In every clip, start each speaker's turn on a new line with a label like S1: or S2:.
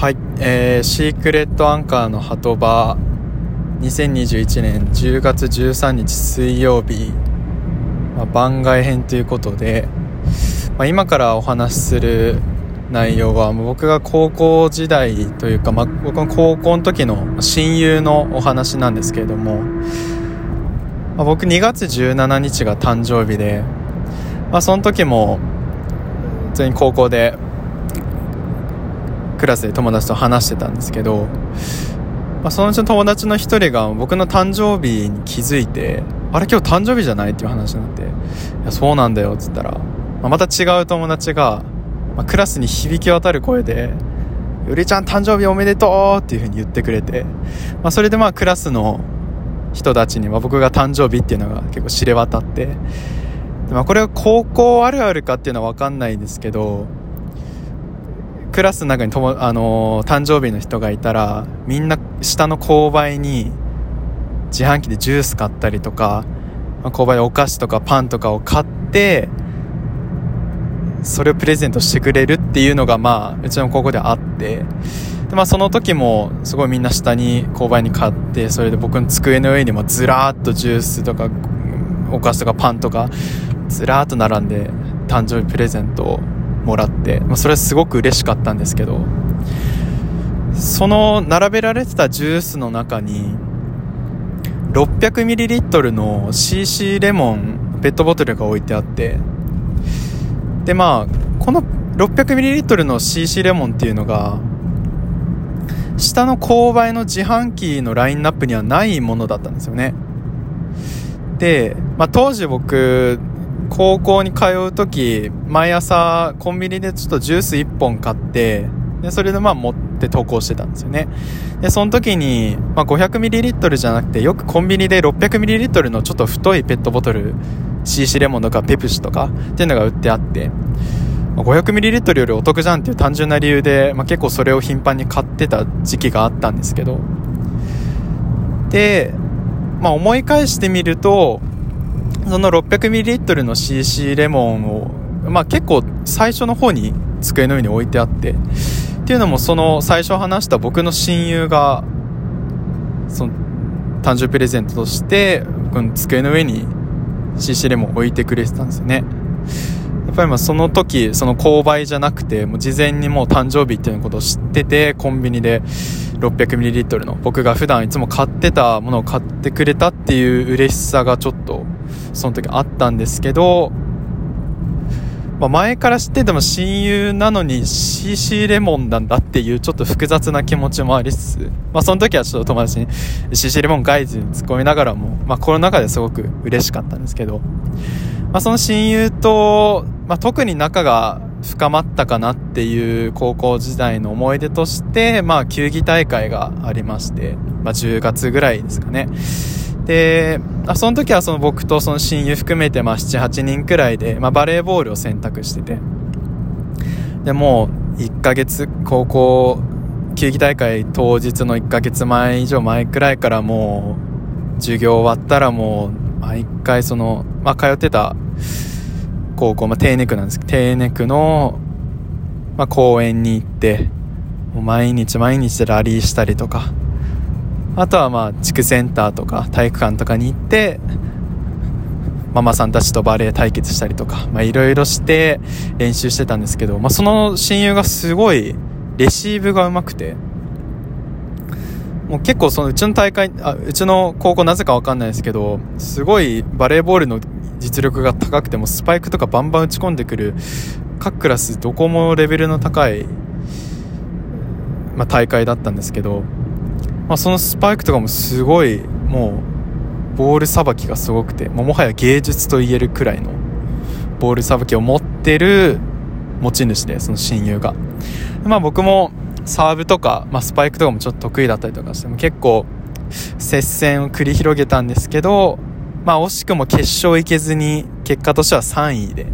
S1: はい、えー、シークレットアンカーの鳩場。2021年10月13日水曜日、まあ、番外編ということで、まあ、今からお話しする内容は僕が高校時代というか、まあ、僕の高校の時の親友のお話なんですけれども、まあ、僕2月17日が誕生日で、まあ、その時も普通に高校でクラスで友達と話してたんですけど、まあ、そのうちの友達の一人が僕の誕生日に気づいてあれ今日誕生日じゃないっていう話になっていやそうなんだよっつったら、まあ、また違う友達が、まあ、クラスに響き渡る声で「ゆりちゃん誕生日おめでとう!」っていう風に言ってくれて、まあ、それでまあクラスの人たちに、まあ、僕が誕生日っていうのが結構知れ渡ってまあ、これは高校あるあるかっていうのは分かんないんですけどクラスの中にとも、あのー、誕生日の人がいたらみんな下の購買に自販機でジュース買ったりとか、まあ、購買でお菓子とかパンとかを買ってそれをプレゼントしてくれるっていうのがまあうちの高校であって。で、まあ、その時もすごいみんな下に購買に買ってそれで僕の机の上にもずらーっとジュースとかお菓子とかパンとかずらーっと並んで誕生日プレゼントをもらって、まあ、それはすごく嬉しかったんですけどその並べられてたジュースの中に 600ml の CC レモンペットボトルが置いてあってでまあこの 600ml の CC レモンっていうのが下の購買の自販機のラインナップにはないものだったんですよね。で、まあ、当時僕高校に通う時毎朝コンビニでちょっとジュース1本買ってでそれでまあ持って投稿してたんですよね。でその時に、まあ、500ml じゃなくてよくコンビニで 600ml のちょっと太いペットボトル CC レモンとかペプシとかっていうのが売ってあってま 500ml よりお得じゃんっていう単純な理由で、まあ、結構それを頻繁に買ってた時期があったんですけど。で、まあ、思い返してみるとその 600ml の CC レモンを、まあ結構最初の方に机の上に置いてあって、っていうのもその最初話した僕の親友が、その誕生日プレゼントとして、僕の机の上に CC レモンを置いてくれてたんですよね。やっぱりまあその時、その購買じゃなくて、もう事前にもう誕生日っていうことを知ってて、コンビニで 600ml の僕が普段いつも買ってたものを買ってくれたっていう嬉しさがちょっとその時あったんですけど、まあ、前から知ってても親友なのに CC レモンなんだっていうちょっと複雑な気持ちもありつつ、まあ、その時はちょっと友達に CC レモンガイズに突っ込みながらも、まあ、コロナ禍ですごく嬉しかったんですけど、まあ、その親友と、まあ、特に仲が深まったかなっていう高校時代の思い出として、まあ、球技大会がありまして、まあ、10月ぐらいですかね。で、その時はその僕とその親友含めてまあ7、8人くらいで、まあ、バレーボールを選択してて、で、もう1ヶ月、高校、球技大会当日の1ヶ月前以上前くらいからもう、授業終わったらもう、毎回その、まあ、通ってた高校、まあ、低ネクなんですけど、低ネクの、まあ、公園に行って、毎日毎日ラリーしたりとか、あとはまあ地区センターとか体育館とかに行ってママさんたちとバレー対決したりとかいろいろして練習してたんですけど、まあ、その親友がすごいレシーブが上手くてもう結構そのうちの大会あうちの高校なぜか分かんないですけどすごいバレーボールの実力が高くてもスパイクとかバンバン打ち込んでくる各クラスどこもレベルの高い、まあ、大会だったんですけどまあ、そのスパイクとかもすごいもうボールさばきがすごくてももはや芸術と言えるくらいのボールさばきを持ってる持ち主でその親友が。まあ僕もサーブとか、まあ、スパイクとかもちょっと得意だったりとかしても結構接戦を繰り広げたんですけどまあ惜しくも決勝行けずに結果としては3位で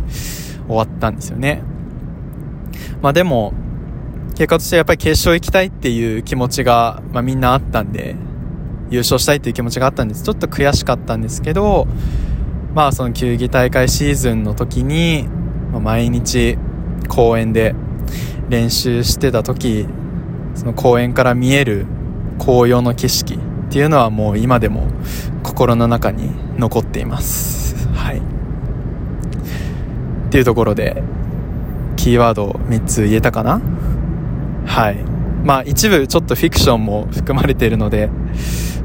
S1: 終わったんですよね。まあでも結果としてやっぱり決勝行きたいっていう気持ちが、まあ、みんなあったんで、優勝したいっていう気持ちがあったんです。ちょっと悔しかったんですけど、まあその球技大会シーズンの時に、まあ、毎日公園で練習してた時その公園から見える紅葉の景色っていうのはもう今でも心の中に残っています。はい。っていうところでキーワード3つ言えたかな？はい。まあ一部ちょっとフィクションも含まれているので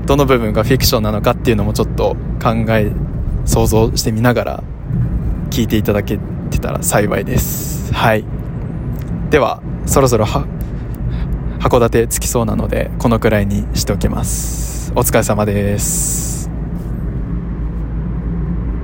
S1: どの部分がフィクションなのかっていうのもちょっと考え想像してみながら聞いていただけてたら幸いです。はい。ではそろそろは函館着きそうなのでこのくらいにしておきます。お疲れ様です。